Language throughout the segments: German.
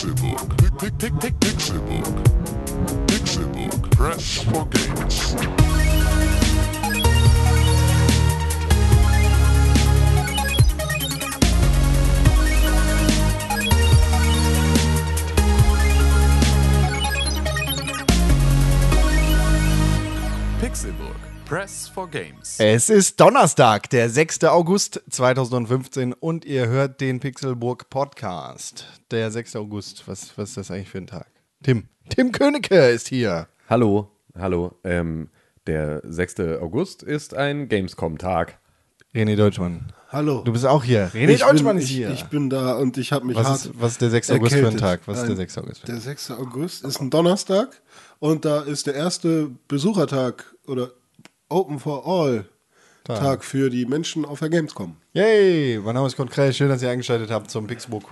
Pixelbook. Pick, pick, pick, Pixelbook. Pixelbook. Press for games. Pixelbook. Press for Games. Es ist Donnerstag, der 6. August 2015 und ihr hört den Pixelburg Podcast. Der 6. August, was, was ist das eigentlich für ein Tag? Tim, Tim Königke ist hier. Hallo, hallo. Ähm, der 6. August ist ein Gamescom-Tag. René Deutschmann. Hallo. Du bist auch hier. René ich Deutschmann bin, ist ich, hier. Ich bin da und ich habe mich was, hart ist, was ist der 6. August für ein erkältet. Tag? Was ist der Ein- 6. August Der 6. August ist ein Donnerstag und da ist der erste Besuchertag oder Open for All Tag, für die Menschen auf der Gamescom. Yay, mein Name ist Konkret. Schön, dass ihr eingeschaltet habt zum Pixelburg.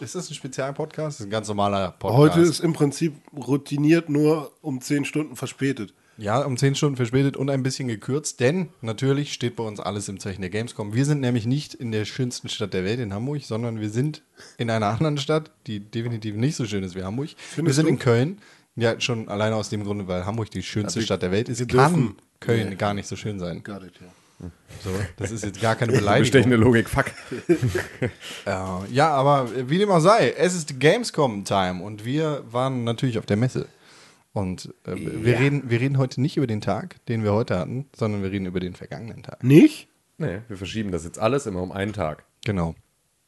Ist das ein Spezialpodcast? Das ist ein ganz normaler Podcast. Heute ist im Prinzip routiniert nur um 10 Stunden verspätet. Ja, um 10 Stunden verspätet und ein bisschen gekürzt, denn natürlich steht bei uns alles im Zeichen der Gamescom. Wir sind nämlich nicht in der schönsten Stadt der Welt, in Hamburg, sondern wir sind in einer anderen Stadt, die definitiv nicht so schön ist wie Hamburg. wir Findest sind du? in Köln. Ja, schon alleine aus dem Grunde, weil Hamburg die schönste wir- Stadt der Welt ist, wir kann dürfen- Köln Nee. gar nicht so schön sein. Got it, ja. So, das ist jetzt gar keine Bestechende Beleidigung. Logik, fuck. Ja, ja, aber wie dem auch sei, es ist Gamescom-Time und wir waren natürlich auf der Messe. Und äh, wir, reden, wir reden heute nicht über den Tag, den wir heute hatten, sondern wir reden über den vergangenen Tag. Nicht? Nee, wir verschieben das jetzt alles immer um einen Tag. Genau.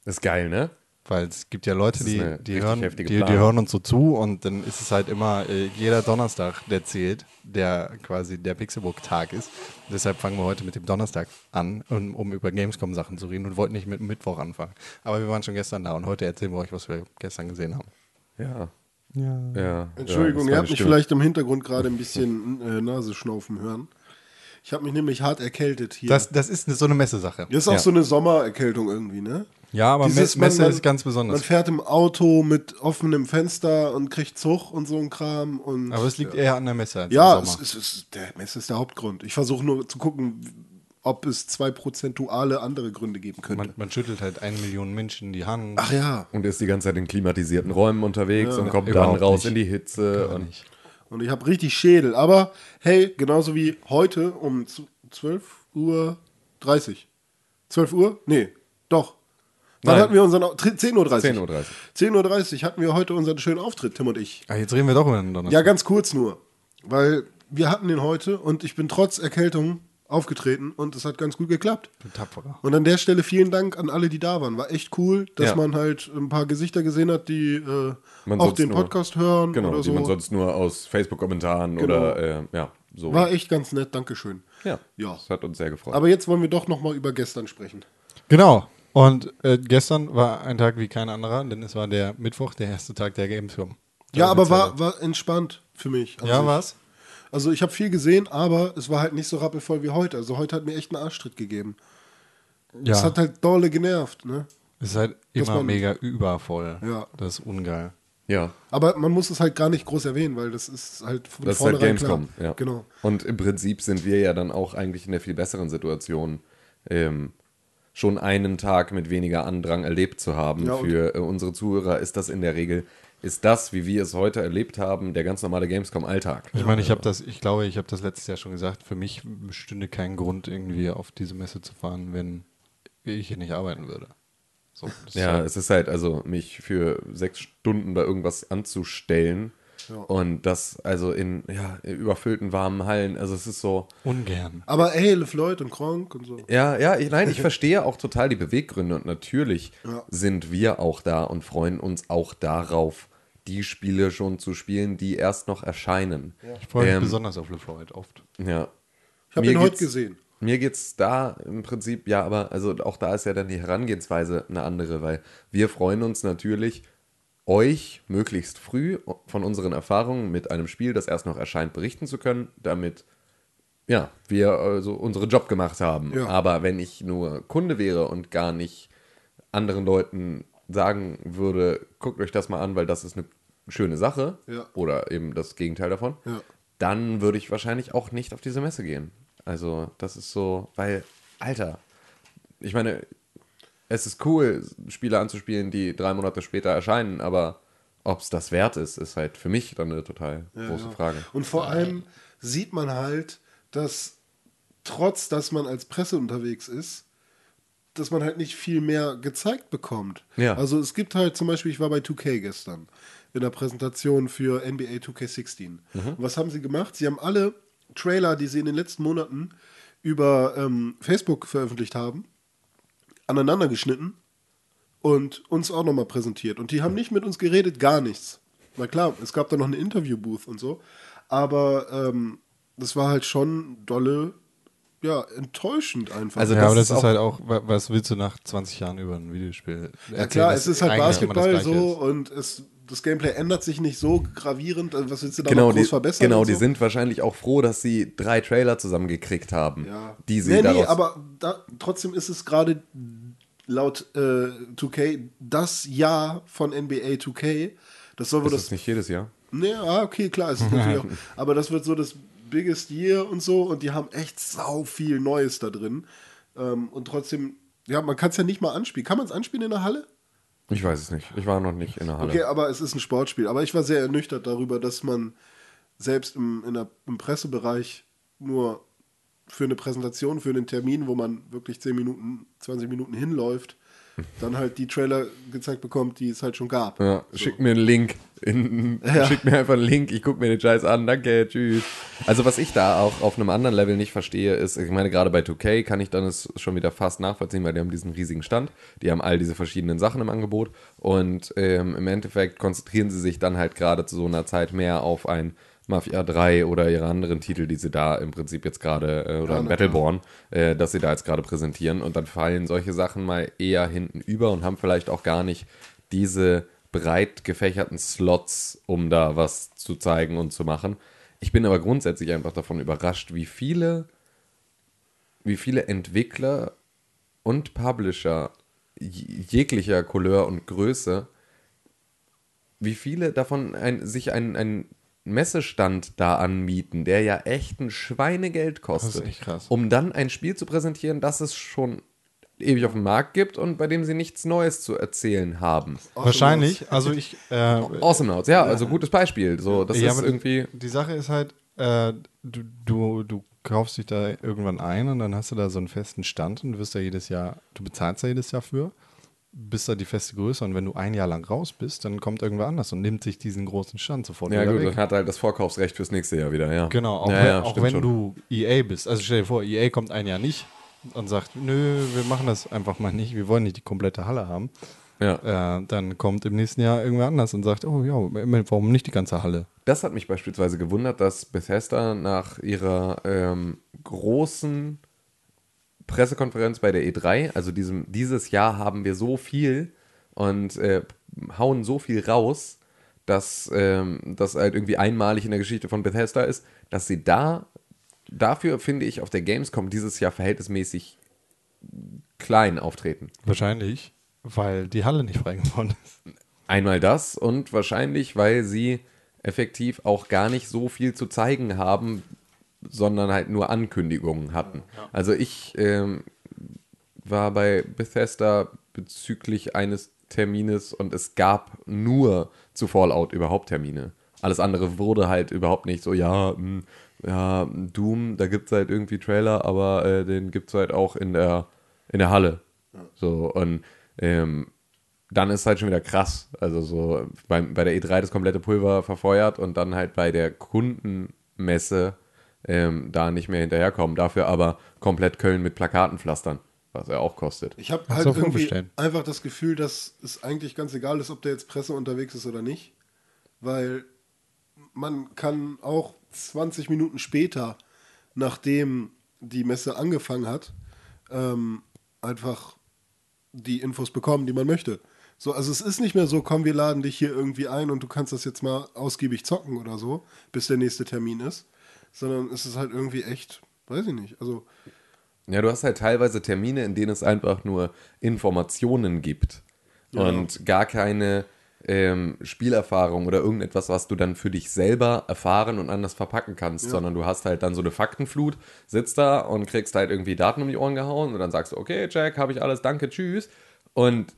Das ist geil, ne? Weil es gibt ja Leute, die, die, hören, die, die hören uns so zu und dann ist es halt immer äh, jeder Donnerstag, der zählt, der quasi der Pixelbook-Tag ist. Deshalb fangen wir heute mit dem Donnerstag an, um, um über Gamescom-Sachen zu reden und wollten nicht mit dem Mittwoch anfangen. Aber wir waren schon gestern da und heute erzählen wir euch, was wir gestern gesehen haben. Ja. Ja. ja Entschuldigung, ja, ihr habt mich vielleicht im Hintergrund gerade ein bisschen äh, Nasenschnaufen hören. Ich habe mich nämlich hart erkältet hier. Das, das ist so eine Messesache. Das ist auch Ja. so eine Sommererkältung irgendwie, ne? Ja, aber Dieses, Messe man- ist ganz Man besonders. fährt im Auto mit offenem Fenster und kriegt Zug und so ein Kram. Und, Aber es liegt eher an der Messe als ja, es, Sommer. es, es, der Messe ist der Hauptgrund. Ich versuche nur zu gucken, ob es zwei prozentuale andere Gründe geben könnte. Man, man schüttelt halt eine Million Menschen die Hand. Ach ja, Und ist die ganze Zeit in klimatisierten Räumen unterwegs und kommt dann raus nicht. in die Hitze. Und und ich habe richtig Schädel. Aber hey, genauso wie heute um z- 12 Uhr 30. 12 Uhr? Nee, doch. Wann hatten wir unseren Au- 10.30 Uhr? 10.30 Uhr. 10.30 Uhr hatten wir heute unseren schönen Auftritt, Tim und ich. Ah, jetzt reden wir doch über den Donnerstag. Ja, ganz kurz nur. Weil wir hatten den heute und ich bin trotz Erkältung aufgetreten und es hat ganz gut geklappt. Du Tapferer. Und an der Stelle vielen Dank an alle, die da waren. War echt cool, dass Ja. man halt ein paar Gesichter gesehen hat, die äh, Man auch sonst den nur- Podcast hören Genau, oder die so. man sonst nur aus Facebook-Kommentaren oder äh, ja, so. War echt ganz nett, Dankeschön. ja, Ja. das hat uns sehr gefreut. Aber jetzt wollen wir doch noch mal über gestern sprechen. Genau. Und äh, gestern war ein Tag wie kein anderer, denn es war der Mittwoch, der erste Tag der Gamescom. Ja, aber war, war. entspannt für mich. an Ja, sich. was? Also ich habe viel gesehen, aber es war halt nicht so rappelvoll wie heute. Also heute hat mir echt einen Arschtritt gegeben. Ja. Es hat halt dolle genervt, ne? es ist halt immer mega übervoll. Ja. Das ist ungeil. ja, Aber man muss es halt gar nicht groß erwähnen, weil das ist halt von das ist halt vornherein Gamescom. klar. Ja. Genau. Und im Prinzip sind wir ja dann auch eigentlich in der viel besseren Situation, ähm, schon einen Tag mit weniger Andrang erlebt zu haben. Ja, Für äh, unsere Zuhörer ist das in der Regel, ist das, wie wir es heute erlebt haben, der ganz normale Gamescom-Alltag. Ich meine, ich habe das, ich glaube, ich habe das letztes Jahr schon gesagt, für mich bestünde kein Grund, irgendwie auf diese Messe zu fahren, wenn ich hier nicht arbeiten würde. So, ist Ja, halt- es ist halt, also mich für sechs Stunden bei irgendwas anzustellen und das also in ja, überfüllten warmen Hallen, also es ist so, ungern. Aber ey, LeFloid und Kronk und so. ja, ja, ich, nein, ich verstehe auch total die Beweggründe und natürlich Ja. sind wir auch da und freuen uns auch darauf, die Spiele schon zu spielen, die erst noch erscheinen. Ich freue mich Ähm, besonders auf LeFloid oft. Ja. Ich habe Mir ihn heute geht's- gesehen. Mir geht's da im Prinzip, ja, aber also auch da ist ja dann die Herangehensweise eine andere, weil wir freuen uns natürlich, euch möglichst früh von unseren Erfahrungen mit einem Spiel, das erst noch erscheint, berichten zu können, damit ja, wir also unseren Job gemacht haben. Ja. Aber wenn ich nur Kunde wäre und gar nicht anderen Leuten sagen würde, guckt euch das mal an, weil das ist eine schöne Sache Ja. oder eben das Gegenteil davon, Ja. dann würde ich wahrscheinlich auch nicht auf diese Messe gehen. Also, das ist so, weil, Alter, ich meine, es ist cool, Spiele anzuspielen, die drei Monate später erscheinen, aber ob es das wert ist, ist halt für mich dann eine total große Ja. Frage. Und vor allem sieht man halt, dass trotz, dass man als Presse unterwegs ist, dass man halt nicht viel mehr gezeigt bekommt. Ja. Also es gibt halt zum Beispiel, ich war bei 2K gestern in der Präsentation für NBA 2K16. Mhm. Was haben sie gemacht? Sie haben alle Trailer, die sie in den letzten Monaten über ähm, Facebook veröffentlicht haben, aneinander geschnitten und uns auch nochmal präsentiert. Und die haben nicht mit uns geredet, gar nichts. Na klar, es gab da noch eine Interview-Booth und so, aber ähm, das war halt schon dolle, ja, enttäuschend einfach. Also ja, das aber das ist halt auch, wa- was willst du nach 20 Jahren über ein Videospiel ja erzählen, klar, das es ist halt Basketball so ist? und es, das Gameplay ändert sich nicht so gravierend. Also was willst du da Genau, noch groß die, verbessern? genau und die so? sind wahrscheinlich auch froh, dass sie drei Trailer zusammengekriegt haben, Ja. die sie nee, nee, aber da, trotzdem ist es gerade laut äh, 2K das Jahr von NBA 2K. Das soll wohl ist das das nicht jedes Jahr? Nee, ah, okay, klar, ist natürlich auch. Aber das wird so das Biggest Year und so und die haben echt sau viel Neues da drin. Ähm, und trotzdem, ja, man kann es ja nicht mal anspielen. Kann man es anspielen in der Halle? Ich weiß es nicht. Ich war noch nicht in der Halle. Okay, aber es ist ein Sportspiel. Aber ich war sehr ernüchtert darüber, dass man selbst im, der, im Pressebereich nur für eine Präsentation, für einen Termin, wo man wirklich 10 Minuten, 20 Minuten hinläuft, dann halt die Trailer gezeigt bekommt, die es halt schon gab. Ja, schick mir einen Link. In, Ja. Schick mir einfach einen Link, ich gucke mir den Scheiß an, danke, tschüss. Also was ich da auch auf einem anderen Level nicht verstehe, ist, ich meine, gerade bei 2K kann ich dann es schon wieder fast nachvollziehen, weil die haben diesen riesigen Stand, die haben all diese verschiedenen Sachen im Angebot. Und ähm, im Endeffekt konzentrieren sie sich dann halt gerade zu so einer Zeit mehr auf ein Mafia 3 oder ihre anderen Titel, die sie da im Prinzip jetzt gerade, äh, oder Ja, Battleborn, äh, dass sie da jetzt gerade präsentieren. Und dann fallen solche Sachen mal eher hinten über und haben vielleicht auch gar nicht diese breit gefächerten Slots, um da was zu zeigen und zu machen. Ich bin aber grundsätzlich einfach davon überrascht, wie viele, wie viele Entwickler und Publisher jeglicher Couleur und Größe, wie viele davon ein, sich einen, einen Messestand da anmieten, der ja echt ein Schweinegeld kostet, um dann ein Spiel zu präsentieren, das es schon ewig auf dem Markt gibt und bei dem sie nichts Neues zu erzählen haben. Wahrscheinlich, also ich. Äh, Awesome Notes, ja, also gutes Beispiel. So, das ja, ist irgendwie. Die Sache ist halt, äh, du, du, du kaufst dich da irgendwann ein und dann hast du da so einen festen Stand und du wirst da jedes Jahr, du bezahlst da jedes Jahr für, bist da die feste Größe und wenn du ein Jahr lang raus bist, dann kommt irgendwer anders und nimmt sich diesen großen Stand sofort Ja, wieder gut, weg. dann hat er halt das Vorkaufsrecht fürs nächste Jahr wieder, ja. Genau, auch ja, wenn, ja, auch wenn du EA bist. Also stell dir vor, EA kommt ein Jahr nicht und sagt, nö, wir machen das einfach mal nicht, wir wollen nicht die komplette Halle haben. Ja. Äh, dann kommt im nächsten Jahr irgendwer anders und sagt, oh ja, warum nicht die ganze Halle? Das hat mich beispielsweise gewundert, dass Bethesda nach ihrer ähm, großen Pressekonferenz bei der E3, also diesem, dieses Jahr haben wir so viel und äh, hauen so viel raus, dass ähm, das halt irgendwie einmalig in der Geschichte von Bethesda ist, dass sie da, dafür finde ich auf der Gamescom dieses Jahr verhältnismäßig klein auftreten. Wahrscheinlich, weil die Halle nicht frei geworden ist. Einmal das und wahrscheinlich, weil sie effektiv auch gar nicht so viel zu zeigen haben, sondern halt nur Ankündigungen hatten. Also ich ähm, war bei Bethesda bezüglich eines Termines und es gab nur zu Fallout überhaupt Termine. Alles andere wurde halt überhaupt nicht so, ja, mh, ja, Doom, da gibt es halt irgendwie Trailer, aber äh, den gibt es halt auch in der, in der Halle. So, und ähm, dann ist halt schon wieder krass. Also so beim, bei der E3 das komplette Pulver verfeuert und dann halt bei der Kundenmesse ähm, da nicht mehr hinterherkommen. Dafür aber komplett Köln mit Plakaten pflastern, was er auch kostet. Ich habe halt irgendwie einfach das Gefühl, dass es eigentlich ganz egal ist, ob der jetzt Presse unterwegs ist oder nicht. Weil man kann auch 20 Minuten später, nachdem die Messe angefangen hat, ähm, einfach die Infos bekommen, die man möchte. So, also es ist nicht mehr so, komm, wir laden dich hier irgendwie ein und du kannst das jetzt mal ausgiebig zocken oder so, bis der nächste Termin ist. Sondern es ist halt irgendwie echt, weiß ich nicht. Also Ja, du hast halt teilweise Termine, in denen es einfach nur Informationen gibt und gar keine ähm, Spielerfahrung oder irgendetwas, was du dann für dich selber erfahren und anders verpacken kannst, sondern du hast halt dann so eine Faktenflut, sitzt da und kriegst halt irgendwie Daten um die Ohren gehauen und dann sagst du, okay, Jack, habe ich alles, danke, tschüss. Und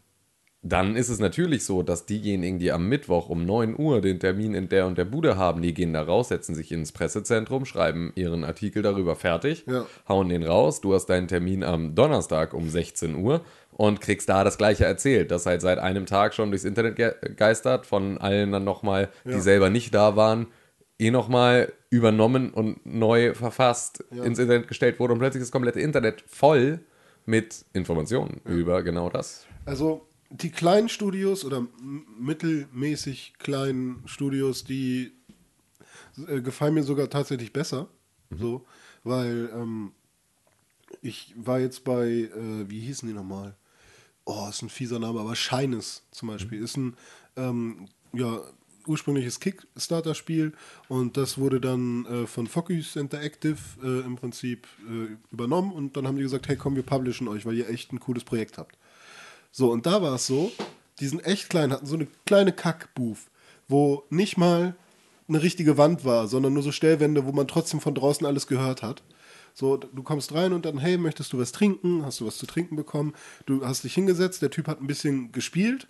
dann ist es natürlich so, dass diejenigen, die am Mittwoch um 9 Uhr den Termin in der und der Bude haben, die gehen da raus, setzen sich ins Pressezentrum, schreiben ihren Artikel darüber fertig, Ja. hauen den raus. Du hast deinen Termin am Donnerstag um 16 Uhr und kriegst da das Gleiche erzählt, das halt seit einem Tag schon durchs Internet ge geistert, von allen dann nochmal, die Ja. selber nicht da waren, eh nochmal übernommen und neu verfasst, ins Internet gestellt wurde und plötzlich ist das komplette Internet voll mit Informationen über genau das. Also die kleinen Studios oder mittelmäßig kleinen Studios, die äh, gefallen mir sogar tatsächlich besser. So, weil ähm, ich war jetzt bei, äh, wie hießen die nochmal? Oh, ist ein fieser Name, aber Shines zum Beispiel ist ein ähm, ja, ursprüngliches Kickstarter-Spiel und das wurde dann äh, von Focus Interactive äh, im Prinzip äh, übernommen und dann haben die gesagt, hey komm, wir publishen euch, weil ihr echt ein cooles Projekt habt. So, und da war es so, die sind echt klein, hatten so eine kleine Kack-Booth, wo nicht mal eine richtige Wand war, sondern nur so Stellwände, wo man trotzdem von draußen alles gehört hat. So, du kommst rein und dann, hey, möchtest du was trinken? Hast du was zu trinken bekommen? Du hast dich hingesetzt, der Typ hat ein bisschen gespielt.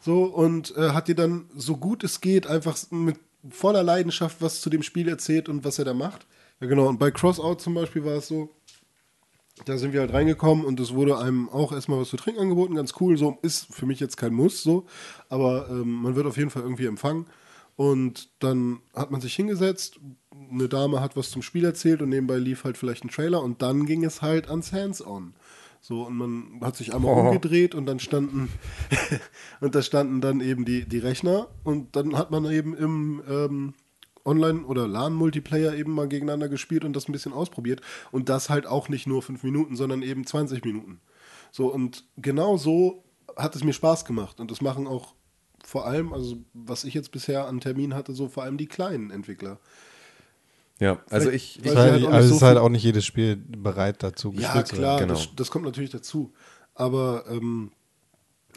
So, und äh, hat dir dann, so gut es geht, einfach mit voller Leidenschaft was zu dem Spiel erzählt und was er da macht. Ja, genau. Und bei Crossout zum Beispiel war es so, da sind wir halt reingekommen und es wurde einem auch erstmal was zu trinken angeboten, ganz cool. So ist für mich jetzt kein Muss, so, aber ähm, man wird auf jeden Fall irgendwie empfangen. Und dann hat man sich hingesetzt, eine Dame hat was zum Spiel erzählt und nebenbei lief halt vielleicht ein Trailer und dann ging es halt ans Hands-on. So, und man hat sich einmal Oh. umgedreht und dann standen und da standen dann eben die, die Rechner und dann hat man eben im ähm, Online- oder LAN-Multiplayer eben mal gegeneinander gespielt und das ein bisschen ausprobiert. Und das halt auch nicht nur fünf Minuten, sondern eben 20 Minuten. So, und genau so hat es mir Spaß gemacht. Und das machen auch vor allem, also was ich jetzt bisher an Terminen hatte, so vor allem die kleinen Entwickler. Ja, also Vielleicht- ich, ich halt also so es ist halt auch nicht jedes Spiel bereit dazu Ja, gespielt klar. Genau. das, das kommt natürlich dazu. Aber ähm,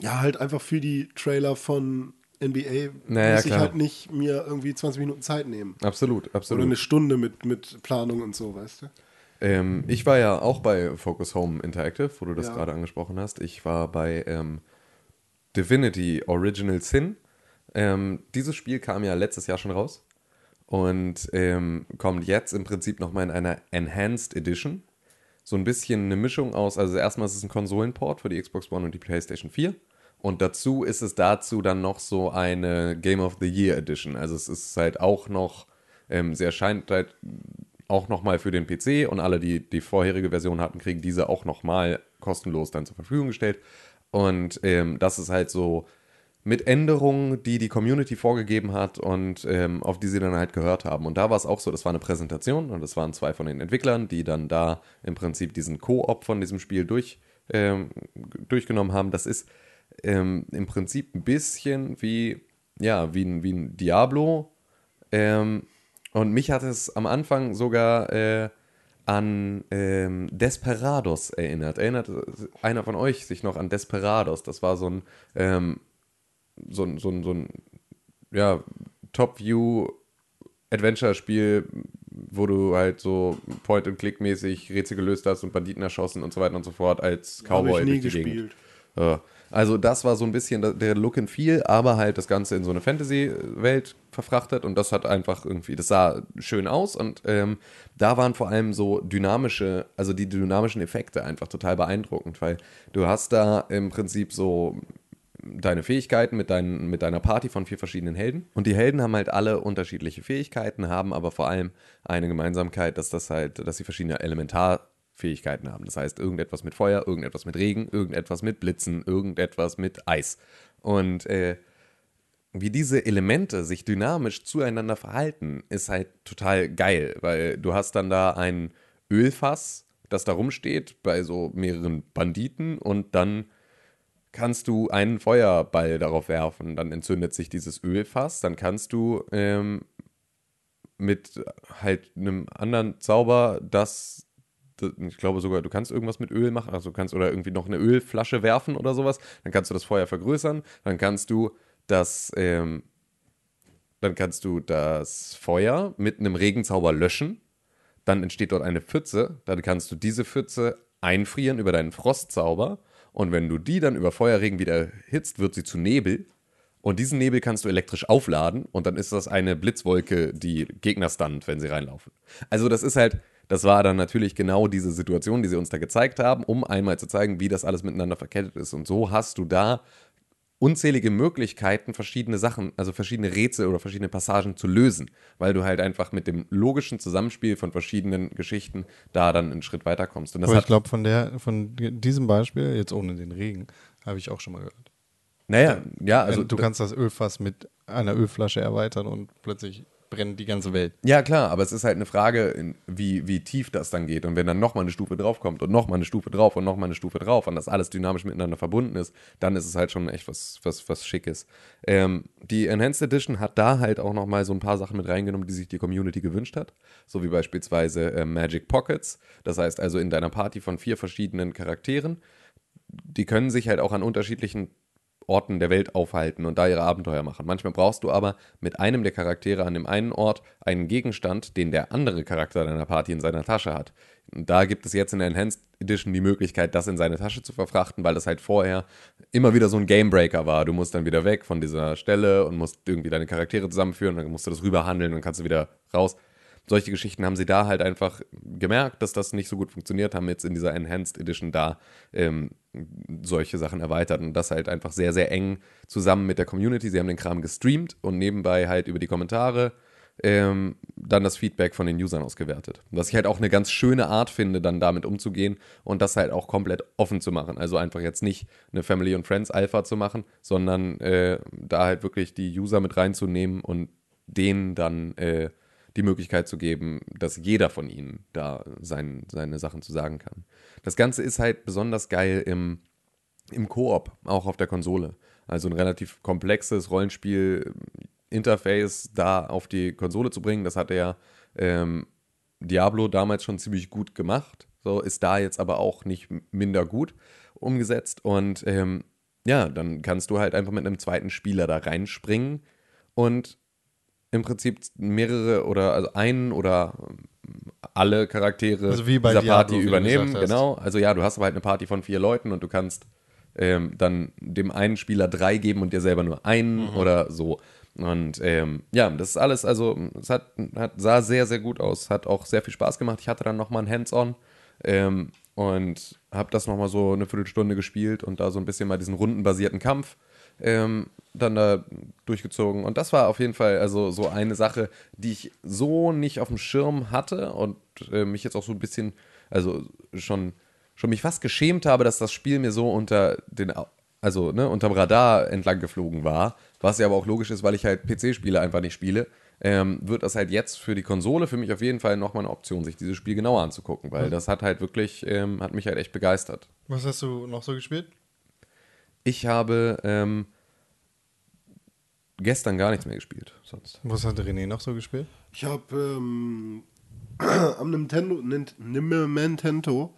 ja, halt einfach für die Trailer von NBA Naja, muss ich klar. halt nicht mir irgendwie 20 Minuten Zeit nehmen. absolut, Oder absolut. eine Stunde mit, mit Planung und so, weißt du? Ähm, ich war ja auch bei Focus Home Interactive, wo du das Ja. gerade angesprochen hast. Ich war bei ähm, Divinity Original Sin. Ähm, dieses Spiel kam ja letztes Jahr schon raus und ähm, kommt jetzt im Prinzip nochmal in einer Enhanced Edition. So ein bisschen eine Mischung aus, also erstmal ist es ein Konsolenport für die Xbox One und die PlayStation 4. Und dazu ist es dazu dann noch so eine Game of the Year Edition. Also es ist halt auch noch, ähm, sie erscheint halt auch nochmal für den PC und alle, die die vorherige Version hatten, kriegen diese auch nochmal kostenlos dann zur Verfügung gestellt. Und ähm, das ist halt so mit Änderungen, die die Community vorgegeben hat und ähm, auf die sie dann halt gehört haben. Und da war es auch so, das war eine Präsentation und das waren zwei von den Entwicklern, die dann da im Prinzip diesen Koop von diesem Spiel durch, ähm, durchgenommen haben. Das ist ähm, im Prinzip ein bisschen wie, ja, wie ein, wie ein Diablo. Ähm, und mich hat es am Anfang sogar äh, an ähm, Desperados erinnert. Erinnert einer von euch sich noch an Desperados? Das war so ein, ähm, so ein, so ein, so ein ja, Top-View-Adventure-Spiel, wo du halt so Point-and-Click-mäßig Rätsel gelöst hast und Banditen erschossen und so weiter und so fort als Habe Cowboy ich nie durch die Gegend. gespielt. Ja. Also das war so ein bisschen der- Look and Feel, aber halt das Ganze in so eine Fantasy-Welt verfrachtet und das hat einfach irgendwie, das sah schön aus und ähm, da waren vor allem so dynamische, also die dynamischen Effekte einfach total beeindruckend, weil du hast da im Prinzip so deine Fähigkeiten mit, dein, mit deiner Party von vier verschiedenen Helden. Und die Helden haben halt alle unterschiedliche Fähigkeiten, haben aber vor allem eine Gemeinsamkeit, dass das halt, dass sie verschiedene Elementarfähigkeiten haben. Das heißt, irgendetwas mit Feuer, irgendetwas mit Regen, irgendetwas mit Blitzen, irgendetwas mit Eis. Und äh, wie diese Elemente sich dynamisch zueinander verhalten, ist halt total geil, weil du hast dann da ein Ölfass, das da rumsteht bei so mehreren Banditen und dann kannst du einen Feuerball darauf werfen, dann entzündet sich dieses Ölfass, dann kannst du ähm, mit halt einem anderen Zauber das, ich glaube sogar, du kannst irgendwas mit Öl machen, also du kannst oder irgendwie noch eine Ölflasche werfen oder sowas, dann kannst du das Feuer vergrößern, dann kannst du das, ähm, dann kannst du das Feuer mit einem Regenzauber löschen, dann entsteht dort eine Pfütze, dann kannst du diese Pfütze einfrieren über deinen Frostzauber Und wenn du die dann über Feuerregen wieder hitzt, wird sie zu Nebel. Und diesen Nebel kannst du elektrisch aufladen und dann ist das eine Blitzwolke, die Gegner stunt, wenn sie reinlaufen. Also das ist halt, das war dann natürlich genau diese Situation, die sie uns da gezeigt haben, um einmal zu zeigen, wie das alles miteinander verkettet ist. Und so hast du da unzählige Möglichkeiten, verschiedene Sachen, also verschiedene Rätsel oder verschiedene Passagen zu lösen, weil du halt einfach mit dem logischen Zusammenspiel von verschiedenen Geschichten da dann einen Schritt weiterkommst. Und das Aber ich glaube, von, der, von diesem Beispiel, jetzt ohne den Regen, habe ich auch schon mal gehört. naja, ja, also du kannst das Ölfass mit einer Ölflasche erweitern und plötzlich brennt die ganze Welt. Ja, klar, aber es ist halt eine Frage, wie, wie tief das dann geht. Und wenn dann nochmal eine Stufe draufkommt und nochmal eine Stufe drauf und nochmal eine Stufe drauf und das alles dynamisch miteinander verbunden ist, dann ist es halt schon echt was, was, was Schickes. Ähm, die Enhanced Edition hat da halt auch nochmal so ein paar Sachen mit reingenommen, die sich die Community gewünscht hat. So wie beispielsweise äh, Magic Pockets. Das heißt also in deiner Party von vier verschiedenen Charakteren. Die können sich halt auch an unterschiedlichen Orten der Welt aufhalten und da ihre Abenteuer machen. Manchmal brauchst du aber mit einem der Charaktere an dem einen Ort einen Gegenstand, den der andere Charakter deiner Party in seiner Tasche hat. Und da gibt es jetzt in der Enhanced Edition die Möglichkeit, das in seine Tasche zu verfrachten, weil das halt vorher immer wieder so ein Gamebreaker war. Du musst dann wieder weg von dieser Stelle und musst irgendwie deine Charaktere zusammenführen, dann musst du das rüberhandeln und kannst du wieder raus. Solche Geschichten haben sie da halt einfach gemerkt, dass das nicht so gut funktioniert, haben jetzt in dieser Enhanced Edition da ähm, solche Sachen erweitert und das halt einfach sehr, sehr eng zusammen mit der Community. Sie haben den Kram gestreamt und nebenbei halt über die Kommentare ähm, dann das Feedback von den Usern ausgewertet. Was ich halt auch eine ganz schöne Art finde, dann damit umzugehen und das halt auch komplett offen zu machen. Also einfach jetzt nicht eine Family und Friends Alpha zu machen, sondern äh, da halt wirklich die User mit reinzunehmen und denen dann äh, die Möglichkeit zu geben, dass jeder von ihnen da sein, seine Sachen zu sagen kann. Das Ganze ist halt besonders geil im, im Koop, auch auf der Konsole. Also ein relativ komplexes Rollenspiel-Interface da auf die Konsole zu bringen, das hat ja ähm, Diablo damals schon ziemlich gut gemacht. So ist da jetzt aber auch nicht minder gut umgesetzt. Und ähm, ja, dann kannst du halt einfach mit einem zweiten Spieler da reinspringen und im Prinzip mehrere oder also einen oder alle Charaktere Also wie bei dieser Diablo, Party übernehmen. Genau. Also ja, du hast aber halt eine Party von vier Leuten und du kannst ähm, dann dem einen Spieler drei geben und dir selber nur einen Mhm. oder so. Und ähm, ja, das ist alles, also es hat, hat, sah sehr, sehr gut aus. Hat auch sehr viel Spaß gemacht. Ich hatte dann nochmal ein Hands-on ähm, und habe das nochmal so eine Viertelstunde gespielt und da so ein bisschen mal diesen rundenbasierten Kampf ähm, dann da durchgezogen. Und das war auf jeden Fall also so eine Sache, die ich so nicht auf dem Schirm hatte und äh, mich jetzt auch so ein bisschen, also schon, schon mich fast geschämt habe, dass das Spiel mir so unter den, also ne, unterm Radar entlang geflogen war, was ja aber auch logisch ist, weil ich halt PC-Spiele einfach nicht spiele. Ähm, wird das halt jetzt für die Konsole für mich auf jeden Fall nochmal eine Option, sich dieses Spiel genauer anzugucken, weil das hat halt wirklich, ähm, hat mich halt echt begeistert. Was hast du noch so gespielt? Ich habe ähm, gestern gar nichts mehr gespielt. Sonst. Was hat René noch so gespielt? Ich habe ähm, am Nintendo, Nint, Nintendo,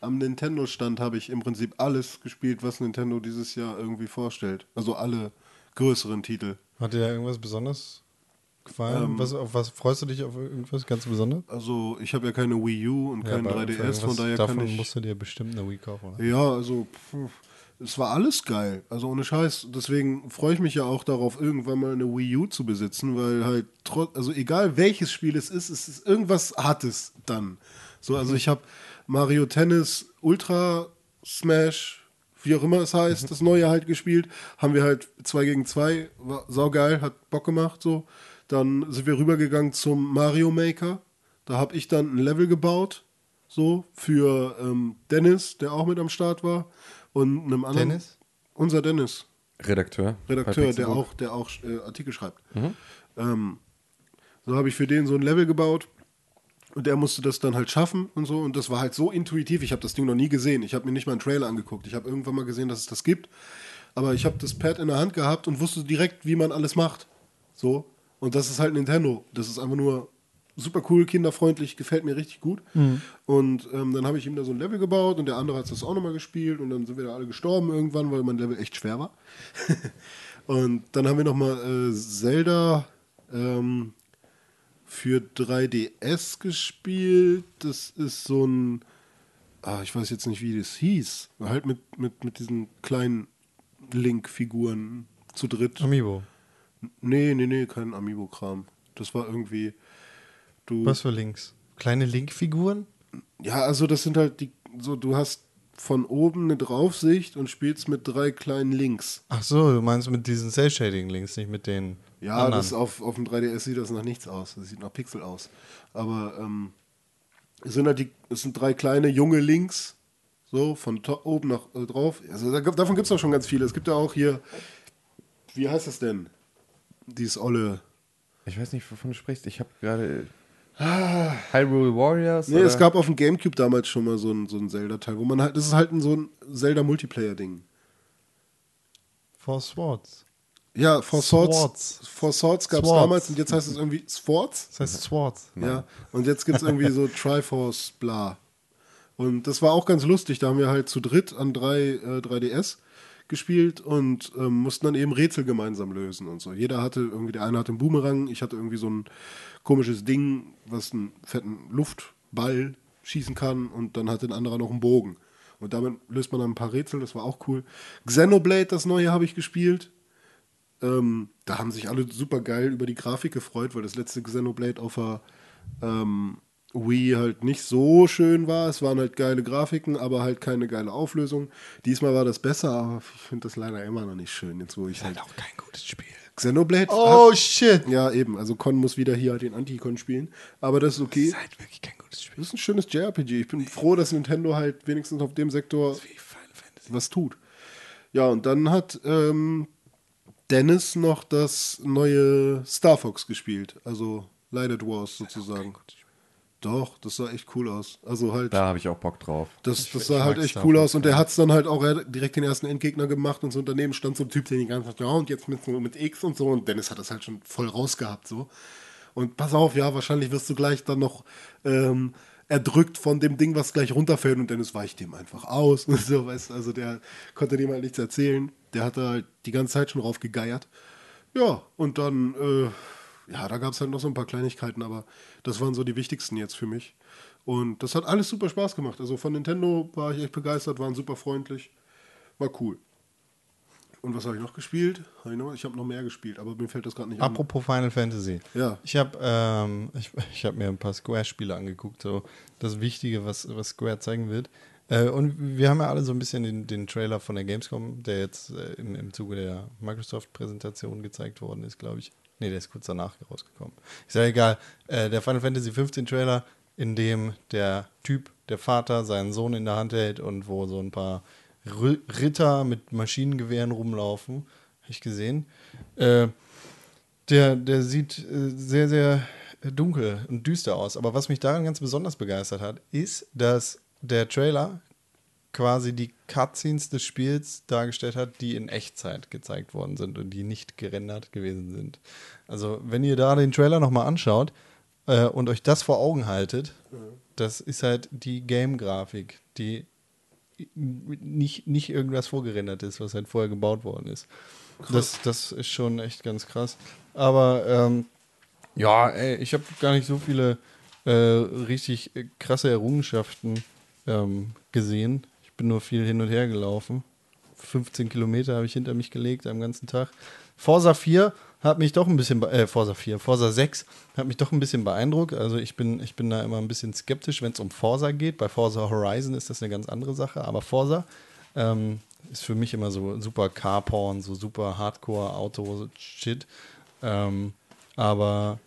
am Nintendo-Stand habe ich im Prinzip alles gespielt, was Nintendo dieses Jahr irgendwie vorstellt. Also alle größeren Titel. Hat dir irgendwas besonders gefallen? Ähm, was, auf was freust du dich auf irgendwas ganz besonders? Also ich habe ja keine Wii U und kein aber für 3DS, von daher davon kann ich... musst du dir bestimmt eine Wii kaufen. Oder? Ja, also pf, es war alles geil. Also ohne Scheiß. Deswegen freue ich mich ja auch darauf, irgendwann mal eine Wii U zu besitzen, weil halt trotz, also egal welches Spiel es ist, es ist irgendwas hat es dann. So, also ich habe Mario Tennis Ultra Smash, wie auch immer es heißt, das neue halt gespielt. Haben wir halt 2 gegen 2, war saugeil, hat Bock gemacht so. Dann sind wir rübergegangen zum Mario Maker. Da habe ich dann ein Level gebaut, so für ähm, Dennis, der auch mit am Start war, und einem anderen. Dennis? Unser Dennis, Redakteur. Redakteur, der auch, der auch äh, Artikel schreibt. Mhm. Ähm, so habe ich für den so ein Level gebaut. Und der musste das dann halt schaffen und so. Und das war halt so intuitiv. Ich habe das Ding noch nie gesehen. Ich habe mir nicht mal einen Trailer angeguckt. Ich habe irgendwann mal gesehen, dass es das gibt. Aber ich habe das Pad in der Hand gehabt und wusste direkt, wie man alles macht. So. Und das ist halt Nintendo. Das ist einfach nur super cool, kinderfreundlich, gefällt mir richtig gut. Und ähm, dann habe ich ihm da so ein Level gebaut und der andere hat das auch nochmal gespielt und dann sind wir da alle gestorben irgendwann, weil mein Level echt schwer war. und dann haben wir nochmal äh, Zelda ähm, für 3DS gespielt. Das ist so ein ah, ich weiß jetzt nicht, wie das hieß. Halt mit, mit, mit diesen kleinen Link-Figuren zu dritt. Amiibo. Nee, nee, nee, kein Amiibo-Kram. Das war irgendwie. Du, Was für Links? Kleine Link-Figuren? Ja, also das sind halt die, so, du hast von oben eine Draufsicht und spielst mit drei kleinen Links. Ach so, du meinst mit diesen Cell-Shading-Links, nicht mit den Ja, anderen. das auf, auf dem 3DS sieht das nach nichts aus. Das sieht nach Pixel aus. Aber ähm, es sind halt die, es sind drei kleine junge Links, so von oben nach äh, drauf. Also da, davon gibt es auch schon ganz viele. Es gibt ja auch hier, wie heißt das denn? Dieses olle. Ich weiß nicht, wovon du sprichst. Ich habe gerade. Hyrule Warriors? Nee, oder? es gab auf dem Gamecube damals schon mal so ein, so ein Zelda-Teil, wo man halt, das ist halt ein, so ein Zelda-Multiplayer-Ding. Four Swords. Ja, For Swords. Swords. For Swords gab es damals und jetzt heißt es irgendwie Swords. Das heißt Swords. Ja, und jetzt gibt es irgendwie so Triforce, bla. Und das war auch ganz lustig. Da haben wir halt zu dritt an drei äh, 3DS gespielt und ähm, mussten dann eben Rätsel gemeinsam lösen und so. Jeder hatte irgendwie, der eine hatte einen Boomerang, ich hatte irgendwie so ein komisches Ding, was einen fetten Luftball schießen kann und dann hatte ein anderer noch einen Bogen. Und damit löst man dann ein paar Rätsel, das war auch cool. Xenoblade, das neue, habe ich gespielt. Ähm, da haben sich alle super geil über die Grafik gefreut, weil das letzte Xenoblade auf der ähm, Wii halt nicht so schön war. Es waren halt geile Grafiken, aber halt keine geile Auflösung. Diesmal war das besser, aber ich finde das leider immer noch nicht schön, jetzt wo ich halt auch kein gutes Spiel. Xenoblade. Oh hat, shit. ja, eben. Also Con muss wieder hier halt den Anti-Con spielen, aber das ist okay. ist halt wirklich kein gutes Spiel. Das ist ein schönes JRPG. Ich bin froh, dass Nintendo halt wenigstens auf dem Sektor was tut. Ja, und dann hat ähm, Dennis noch das neue Star Fox gespielt. Also Lighted Wars sozusagen. Doch, das sah echt cool aus. Also halt, Da habe ich auch Bock drauf. das, das sah halt echt cool aus. Und der hat es dann halt auch direkt den ersten Endgegner gemacht und so. Daneben stand so ein Typ, der die ganze Zeit, ja, und jetzt mit, mit X und so. Und Dennis hat das halt schon voll rausgehabt, so. Und pass auf, ja, wahrscheinlich wirst du gleich dann noch ähm, erdrückt von dem Ding, was gleich runterfällt. Und Dennis weicht dem einfach aus. Und so, weißt also der konnte dem halt nichts erzählen. Der hat da halt die ganze Zeit schon raufgegeiert. Ja, und dann, äh, ja, da gab es halt noch so ein paar Kleinigkeiten, aber das waren so die wichtigsten jetzt für mich. Und das hat alles super Spaß gemacht. Also von Nintendo war ich echt begeistert, waren super freundlich. War cool. Und was habe ich noch gespielt? Hab ich noch- ich habe noch mehr gespielt, aber mir fällt das gerade nicht Apropos Final Fantasy. Ja. Ich habe ähm, ich, ich hab mir ein paar Square-Spiele angeguckt, so das Wichtige, was, was Square zeigen wird. Äh, und wir haben ja alle so ein bisschen den, den Trailer von der Gamescom, der jetzt äh, im, im Zuge der Microsoft-Präsentation gezeigt worden ist, glaube ich. Nee, der ist kurz danach rausgekommen. Ist ja egal. Äh, der Final Fantasy 15 Trailer, in dem der Typ, der Vater, seinen Sohn in der Hand hält und wo so ein paar Ritter mit Maschinengewehren rumlaufen. Habe ich gesehen. Äh, der, der sieht äh, sehr, sehr dunkel und düster aus. Aber was mich daran ganz besonders begeistert hat, ist, dass der Trailer quasi die Cutscenes des Spiels dargestellt hat, die in Echtzeit gezeigt worden sind und die nicht gerendert gewesen sind. Also, wenn ihr da den Trailer nochmal anschaut äh, und euch das vor Augen haltet, das ist halt die Game-Grafik, die nicht, nicht irgendwas vorgerendert ist, was halt vorher gebaut worden ist. Das, das ist schon echt ganz krass. Aber ähm, ja, ey, ich habe gar nicht so viele äh, richtig äh, krasse Errungenschaften ähm, gesehen. Bin nur viel hin und her gelaufen. 15 Kilometer habe ich hinter mich gelegt am ganzen Tag. Forza 4 hat mich doch ein bisschen, äh, Forza 4, Forza 6 hat mich doch ein bisschen beeindruckt. Also ich bin, ich bin da immer ein bisschen skeptisch, wenn es um Forza geht. Bei Forza Horizon ist das eine ganz andere Sache, aber Forza ähm, ist für mich immer so super Carporn, so super Hardcore-Auto-Shit. Ähm, aber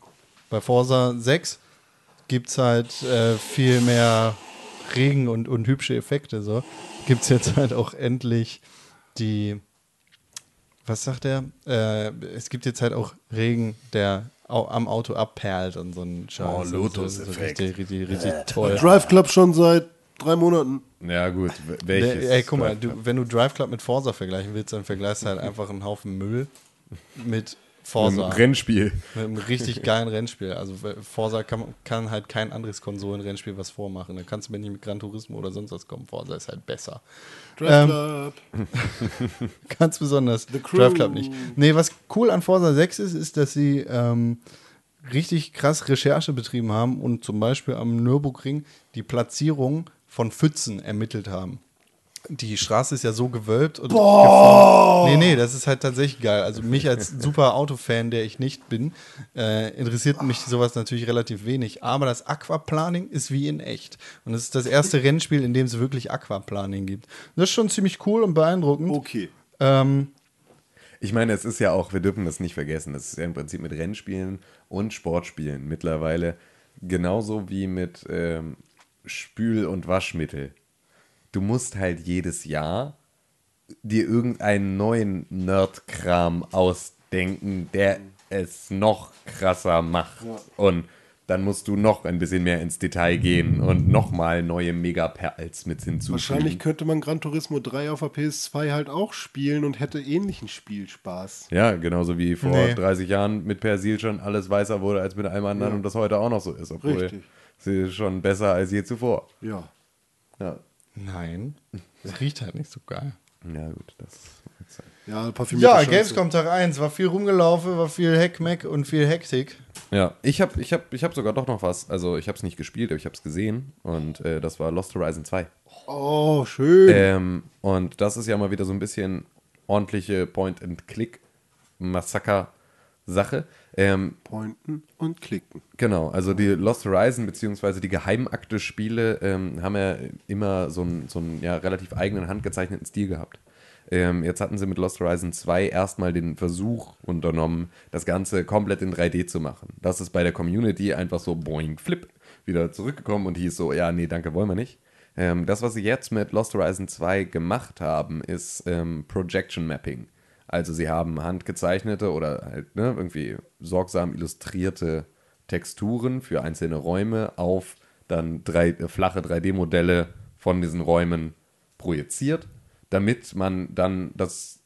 bei Forza 6 gibt es halt äh, viel mehr Regen und, und hübsche Effekte. So gibt es jetzt halt auch endlich die, was sagt er? Äh, es gibt jetzt halt auch Regen, der au am Auto abperlt und so ein Scheiß. Oh, So- so- Lotus-Effekt. So richtig, richtig, richtig toll. Drive Club schon seit drei Monaten. Ja, gut. w- Der, Welches? ey, guck mal, du, wenn du Drive Club mit Forza vergleichen willst, dann vergleichst du halt einfach einen Haufen Müll mit Ein Forza. Rennspiel. Mit einem richtig geilen Rennspiel. Also Forza kann, kann halt kein anderes Konsolenrennspiel was vormachen. Da kannst du mir nicht mit Gran Turismo oder sonst was kommen. Forza ist halt besser. Drive Ähm, Club. Ganz besonders Crew. Drive Club nicht. Nee, was cool an Forza 6 ist, ist, dass sie ähm, richtig krass Recherche betrieben haben und zum Beispiel am Nürburgring die Platzierung von Pfützen ermittelt haben. Die Straße ist ja so gewölbt und geformt. Nee, nee, das ist halt tatsächlich geil. Also mich als super Autofan, der ich nicht bin, äh, interessiert mich sowas natürlich relativ wenig. Aber das Aquaplaning ist wie in echt. Und es ist das erste Rennspiel, in dem es wirklich Aquaplaning gibt. Das ist schon ziemlich cool und beeindruckend. Okay. Ähm, Ich meine, es ist ja auch, wir dürfen das nicht vergessen, es ist ja im Prinzip mit Rennspielen und Sportspielen mittlerweile genauso wie mit ähm, Spül- und Waschmittel. Du musst halt jedes Jahr dir irgendeinen neuen Nerd-Kram ausdenken, der es noch krasser macht. Und dann musst du noch ein bisschen mehr ins Detail gehen und nochmal neue Megaperls mit hinzufügen. Wahrscheinlich könnte man Gran Turismo 3 auf der PS2 halt auch spielen und hätte ähnlichen Spielspaß. Ja, genauso wie vor Nee. 30 Jahren mit Persil schon alles weißer wurde als mit allem anderen Ja. und das heute auch noch so ist, obwohl Richtig. sie schon besser als je zuvor. Ja. Ja, nein, das riecht halt nicht so geil. ja gut, das Ja, parfümierte Ja. Gamescom Tag 1 war viel rumgelaufen, war viel Heckmeck und viel Hektik. Ja, ich habe ich hab, ich hab sogar doch noch was. Also ich habe es nicht gespielt, aber ich habe es gesehen und äh, das war Lost Horizon 2. Oh, schön. Ähm, und das ist ja mal wieder so ein bisschen ordentliche Point-and-Click-Massaker-Sache. Ähm, Pointen und klicken. Genau, also die Lost Horizon beziehungsweise die Geheimakte-Spiele ähm, haben ja immer so einen, so einen ja, relativ eigenen handgezeichneten Stil gehabt. Ähm, jetzt hatten sie mit Lost Horizon 2 erstmal den Versuch unternommen, das Ganze komplett in 3D zu machen. Das ist bei der Community einfach so boing, flip, wieder zurückgekommen und hieß so, ja, nee, danke, wollen wir nicht. Ähm, das, was sie jetzt mit Lost Horizon 2 gemacht haben, ist ähm, Projection Mapping. Also sie haben handgezeichnete oder halt ne, irgendwie sorgsam illustrierte Texturen für einzelne Räume auf dann drei, äh, flache 3D-Modelle von diesen Räumen projiziert, damit man dann das,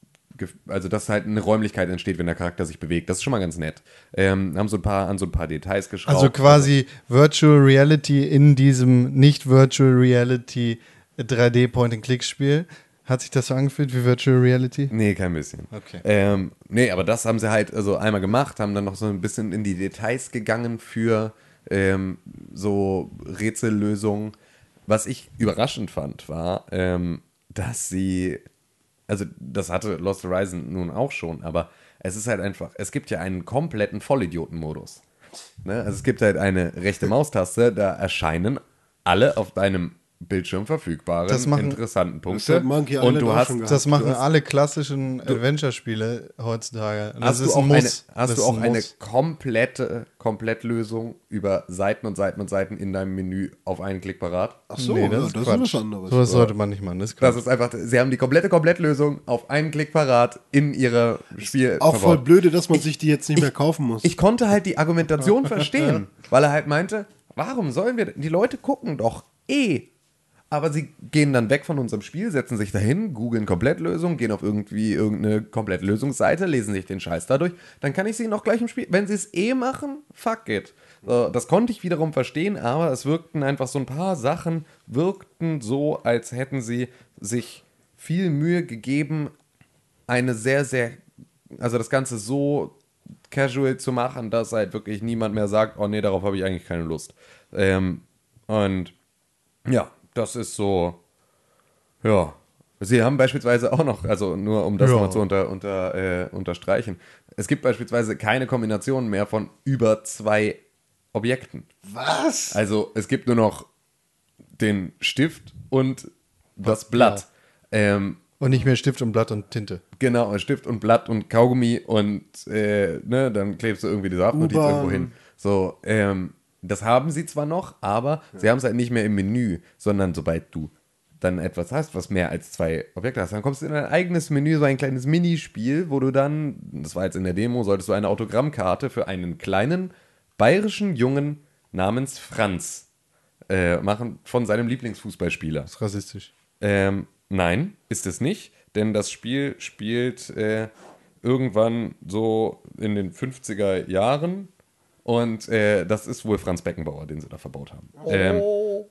also dass halt eine Räumlichkeit entsteht, wenn der Charakter sich bewegt. Das ist schon mal ganz nett. Ähm, haben so ein paar an so ein paar Details geschraubt. Also quasi Virtual Reality in diesem nicht Virtual Reality 3D Point-and-Click-Spiel. Hat sich das so angefühlt wie Virtual Reality? Nee, kein bisschen. Okay. Ähm, nee, aber das haben sie halt also einmal gemacht, haben dann noch so ein bisschen in die Details gegangen für ähm, so Rätsellösungen. Was ich überraschend fand, war, ähm, dass sie, also das hatte Lost Horizon nun auch schon, aber es ist halt einfach, es gibt ja einen kompletten Vollidioten-Modus. Ne? Also es gibt halt eine rechte Maustaste, da erscheinen alle auf deinem Bildschirm verfügbaren Das machen- interessanten Das Punkte. und du hast gehabt. Das machen Du hast- alle klassischen Adventure-Spiele heutzutage. Das Hast ist du auch ein eine, Muss. hast Das du ist auch ein eine komplette Komplettlösung über Seiten und Seiten und Seiten in deinem Menü auf einen Klick parat? Ach so, Nee, ja, das das, ist ist Quatsch. was anderes. Sowas sollte man nicht machen. Das ist Das ist einfach, sie haben die komplette Komplettlösung auf einen Klick parat in ihre Spiel auch voll verbaut. blöde, dass man sich die jetzt nicht mehr kaufen muss. Ich konnte halt die Argumentation verstehen, weil er halt meinte, warum sollen wir, die Leute gucken doch eh. Aber sie gehen dann weg von unserem Spiel, setzen sich dahin, googeln Komplettlösung, gehen auf irgendwie irgendeine Komplettlösungsseite, lesen sich den Scheiß dadurch, dann kann ich sie noch gleich im Spiel. Wenn sie es eh machen, fuck it. Das konnte ich wiederum verstehen, aber es wirkten einfach so ein paar Sachen, wirkten so, als hätten sie sich viel Mühe gegeben, eine sehr, sehr, also das Ganze so casual zu machen, dass halt wirklich niemand mehr sagt, oh nee, darauf habe ich eigentlich keine Lust. Ähm, und ja, das ist so, ja. Sie haben beispielsweise auch noch, also nur um das Ja. nochmal zu unter, unter, äh, unterstreichen, es gibt beispielsweise keine Kombinationen mehr von über zwei Objekten. Was? Also es gibt nur noch den Stift und das Blatt. Ähm, Und nicht mehr Stift und Blatt und Tinte. Genau, Stift und Blatt und Kaugummi und äh, ne, dann klebst du irgendwie die Saftnotiz U-Bahn. irgendwo hin. So, ähm, das haben sie zwar noch, aber sie haben es halt nicht mehr im Menü, sondern sobald du dann etwas hast, was mehr als zwei Objekte hast, dann kommst du in ein eigenes Menü, so ein kleines Minispiel, wo du dann, das war jetzt in der Demo, solltest du eine Autogrammkarte für einen kleinen bayerischen Jungen namens Franz äh, machen von seinem Lieblingsfußballspieler. Das ist rassistisch. Ähm, nein, ist es nicht, denn das Spiel spielt äh, irgendwann so in den 50er Jahren und äh, das ist wohl Franz Beckenbauer, den sie da verbaut haben. Ähm,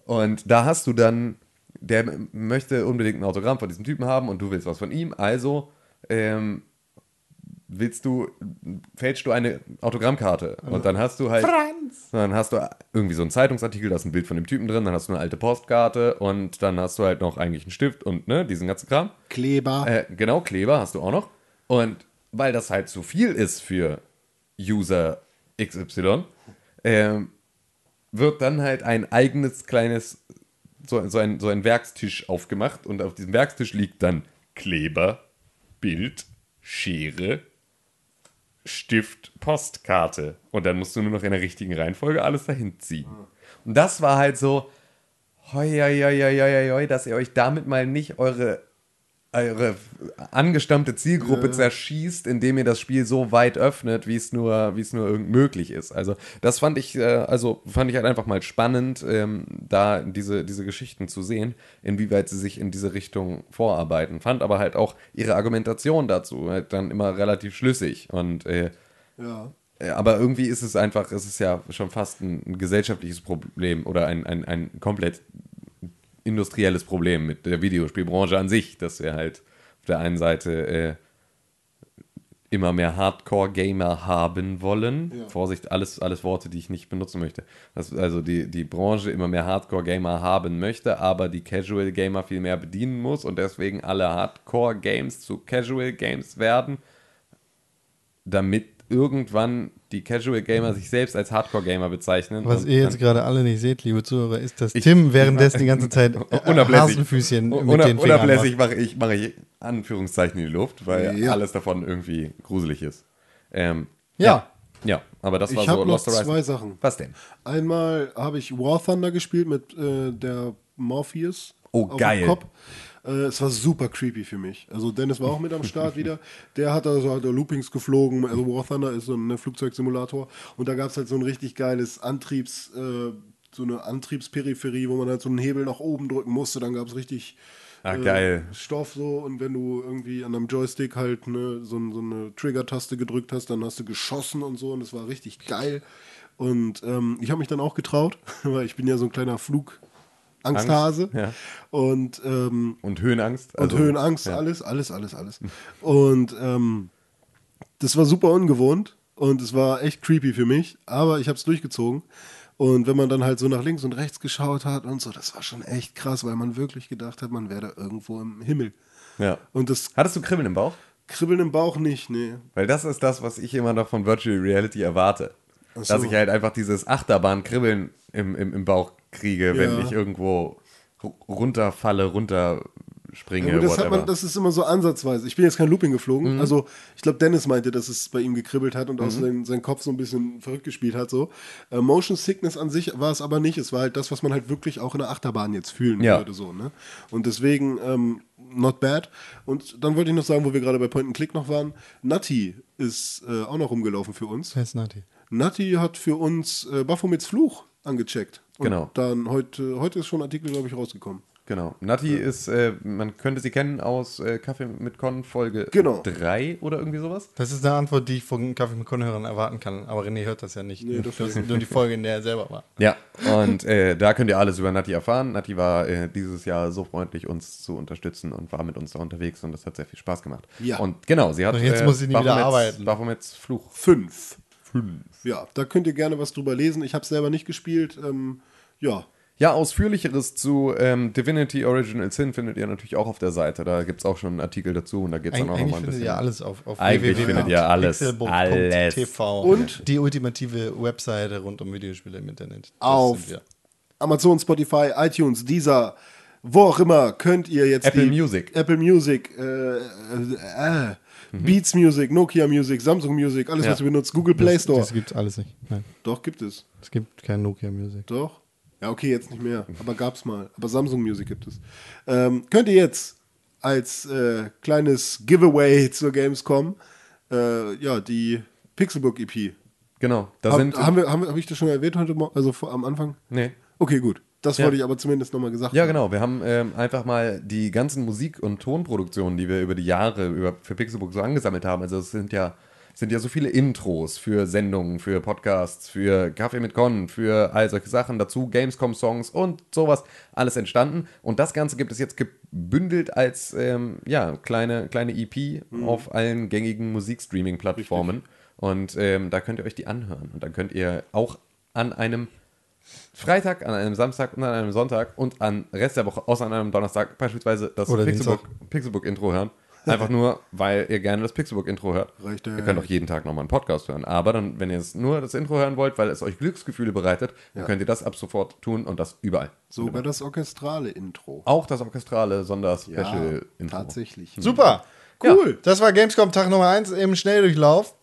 und da hast du dann, der möchte unbedingt ein Autogramm von diesem Typen haben und du willst was von ihm, also ähm, willst du, fälschst du eine Autogrammkarte und dann hast du halt, Franz! dann hast du irgendwie so einen Zeitungsartikel, da ist ein Bild von dem Typen drin, dann hast du eine alte Postkarte und dann hast du halt noch eigentlich einen Stift und ne, diesen ganzen Kram. Kleber. Äh, genau, Kleber hast du auch noch. Und weil das halt zu viel ist für User XY, ähm, wird dann halt ein eigenes kleines, so, so, ein, so ein Werkstisch aufgemacht und auf diesem Werkstisch liegt dann Kleber, Bild, Schere, Stift, Postkarte. Und dann musst du nur noch in der richtigen Reihenfolge alles dahin ziehen. Und das war halt so, hoi, hoi, hoi, hoi, hoi, hoi, dass ihr euch damit mal nicht eure, eure angestammte Zielgruppe zerschießt, indem ihr das Spiel so weit öffnet, wie es nur, wie es nur irgend möglich ist. Also das fand ich, äh, also fand ich halt einfach mal spannend, ähm, da diese, diese Geschichten zu sehen, inwieweit sie sich in diese Richtung vorarbeiten. Fand aber halt auch ihre Argumentation dazu halt dann immer relativ schlüssig und äh, Ja. äh, Aber irgendwie ist es einfach, es ist ja schon fast ein, ein gesellschaftliches Problem oder ein, ein, ein komplett industrielles Problem mit der Videospielbranche an sich, dass wir halt auf der einen Seite äh, immer mehr Hardcore-Gamer haben wollen. Ja. Vorsicht, alles, alles Worte, die ich nicht benutzen möchte. Dass also die, die Branche immer mehr Hardcore-Gamer haben möchte, aber die Casual-Gamer viel mehr bedienen muss und deswegen alle Hardcore-Games zu Casual-Games werden, damit irgendwann die Casual Gamer sich selbst als Hardcore Gamer bezeichnen. Was ihr jetzt gerade alle nicht seht, liebe Zuhörer, ist, dass Tim währenddessen die ganze Zeit äh, unablässig, Hasenfüßchen mit Una- den Fingern unablässig macht. mache ich, mache ich Anführungszeichen in die Luft, weil Ja. alles davon irgendwie gruselig ist. Ähm, Ja. ja, aber das war Ich so habe noch Lost Horizon. zwei Sachen. Was denn? Einmal habe ich War Thunder gespielt mit äh, der Morpheus. Oh, auf geil. Äh, es war super creepy für mich. Also Dennis war auch mit am Start wieder. Der hat also halt Loopings geflogen. Also War Thunder ist so ein ne, Flugzeugsimulator. Und da gab es halt so ein richtig geiles Antriebs, äh, so eine Antriebsperipherie, wo man halt so einen Hebel nach oben drücken musste. Dann gab es richtig Ah, äh, geil. Stoff so und wenn du irgendwie an einem Joystick halt ne, so, so eine Trigger-Taste gedrückt hast, dann hast du geschossen und so und das war richtig geil. Und ähm, ich habe mich dann auch getraut, weil ich bin ja so ein kleiner Flugangsthase Angst, ja. und ähm, Und Höhenangst. und also- Höhenangst, ja. alles, alles, alles, alles. Und ähm, das war super ungewohnt und es war echt creepy für mich, aber ich habe es durchgezogen. Und wenn man dann halt so nach links und rechts geschaut hat und so, das war schon echt krass, weil man wirklich gedacht hat, man wäre da irgendwo im Himmel. Ja. Und das Hattest du Kribbeln im Bauch? Kribbeln im Bauch nicht, nee. Weil das ist das, was ich immer noch von Virtual Reality erwarte. So. Dass ich halt einfach dieses Achterbahn-Kribbeln im, im, im Bauch kriege, wenn Ja. ich irgendwo ru- runterfalle, runterspringe, Ja, das, man, das ist immer so ansatzweise. Ich bin jetzt kein Looping geflogen. Also, ich glaube, Dennis meinte, dass es bei ihm gekribbelt hat und auch sein, sein Kopf so ein bisschen verrückt gespielt hat. So. Äh, Motion Sickness an sich war es aber nicht. Es war halt das, was man halt wirklich auch in der Achterbahn jetzt fühlen Ja. würde. So, ne? Und deswegen, ähm, not bad. Und dann wollte ich noch sagen, wo wir gerade bei Point and Click noch waren: Nutty ist äh, auch noch rumgelaufen für uns. Wer ist Nati? Nutty hat für uns äh, Baphomets Fluch angecheckt. Und Genau. Dann heute, heute ist schon ein Artikel, glaube ich, rausgekommen. Genau. Nati ist, äh, man könnte sie kennen aus äh, Kaffee mit Con Folge Genau. 3 oder irgendwie sowas. Das ist eine Antwort, die ich von Kaffee mit Konhörern erwarten kann. Aber René hört das ja nicht. Nee, das das ist nur die Folge, in der er selber war. Ja, und äh, da könnt ihr alles über Nati erfahren. Nati war äh, dieses Jahr so freundlich, uns zu unterstützen und war mit uns da unterwegs und das hat sehr viel Spaß gemacht. Ja. Und genau, sie hat Und jetzt muss sie nie wieder Baphomets- arbeiten. Baphomets Fluch. Fünf. Ja, da könnt ihr gerne was drüber lesen. Ich habe es selber nicht gespielt. Ähm, ja, Ja, ausführlicheres zu ähm, Divinity Original Sin findet ihr natürlich auch auf der Seite. Da gibt es auch schon einen Artikel dazu und da geht es dann auch nochmal eigentlich ein findet bisschen. ihr alles auf, auf Eigentlich findet ihr alles. www.pixelbook.tv. Und? die ultimative Webseite rund um Videospiele im Internet. Das Auf. Amazon, Spotify, iTunes, Deezer, wo auch immer, könnt ihr jetzt Apple die Music. Apple Music, äh, äh, äh, Beats Music, Nokia Music, Samsung Music, alles, Ja. was ihr benutzt, Google Play Das, Store. das gibt alles nicht. Nein, Doch, gibt es. es gibt kein Nokia Music. Doch. Ja, okay, jetzt nicht mehr. Aber gab's mal. Aber Samsung Music gibt es. Ähm, könnt ihr jetzt als äh, kleines Giveaway zur Gamescom äh, ja, die Pixelbook EP. Genau, da Hab, sind. haben wir, haben wir, hab ich das schon erwähnt heute Morgen? Also vor, am Anfang? nee. Okay, gut. Das Ja. wollte ich aber zumindest nochmal gesagt Ja, haben. genau. Wir haben ähm, einfach mal die ganzen Musik- und Tonproduktionen, die wir über die Jahre über, für Pixelbook so angesammelt haben. Also es sind ja, sind ja so viele Intros für Sendungen, für Podcasts, für Kaffee mit Con, für all solche Sachen dazu, Gamescom-Songs und sowas, alles entstanden. Und das Ganze gibt es jetzt gebündelt als ähm, ja, kleine, kleine EP auf allen gängigen Musikstreaming-Plattformen. Und ähm, da könnt ihr euch die anhören. Und dann könnt ihr auch an einem Freitag, an einem Samstag und an einem Sonntag und an Rest der Woche, außer an einem Donnerstag, beispielsweise das Pixelbook, Pixelbook-Intro hören. Einfach nur, weil ihr gerne das Pixelbook-Intro hört. Richtig. Ihr könnt auch jeden Tag nochmal einen Podcast hören. Aber dann, wenn ihr jetzt nur das Intro hören wollt, weil es euch Glücksgefühle bereitet, dann könnt ihr das ab sofort tun und das überall. Sogar das orchestrale Intro. Auch das orchestrale Ja, Sonder-Special-Intro. tatsächlich. Super. Cool. Das war Gamescom Tag Nummer 1 im Schnelldurchlauf.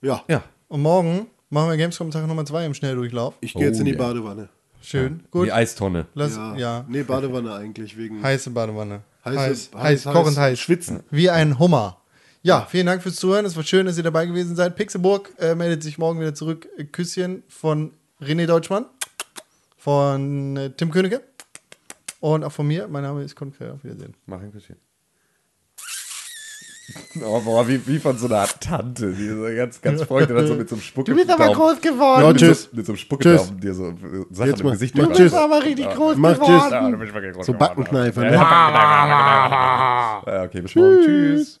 Ja. Ja. Und morgen machen wir Gamescom Tag Nummer 2 im Schnelldurchlauf. Ich gehe jetzt Oh, in die yeah. Badewanne. Schön. Gut. Die Eistonne. Lass, Ja. ja. Nee, Badewanne eigentlich wegen Heiße Badewanne. Heiße- heiß, heiß, heiß, heiß, kochend heiß. schwitzen. Wie ein Hummer. Ja, vielen Dank fürs Zuhören. Es war schön, dass ihr dabei gewesen seid. Pixelburg äh, meldet sich morgen wieder zurück. Äh, Küsschen von René Deutschmann, von äh, Tim Königke und auch von mir. Mein Name ist Konkret. Auf Wiedersehen. Mach ein Küsschen. Oh, boah, wie, wie von so einer Tante, die so ganz, ganz freundlich dann so mit so einem Spucke. geworden. Ja, tschüss. mit so einem Spucketauben Tschüss. dir so Sachen Jetzt im mal- Gesicht machen. tschüss. aber richtig groß Mach geworden. Ja, du bist wirklich groß So. Backenkneifer, ne? Ja, okay, bis morgen. Tschüss.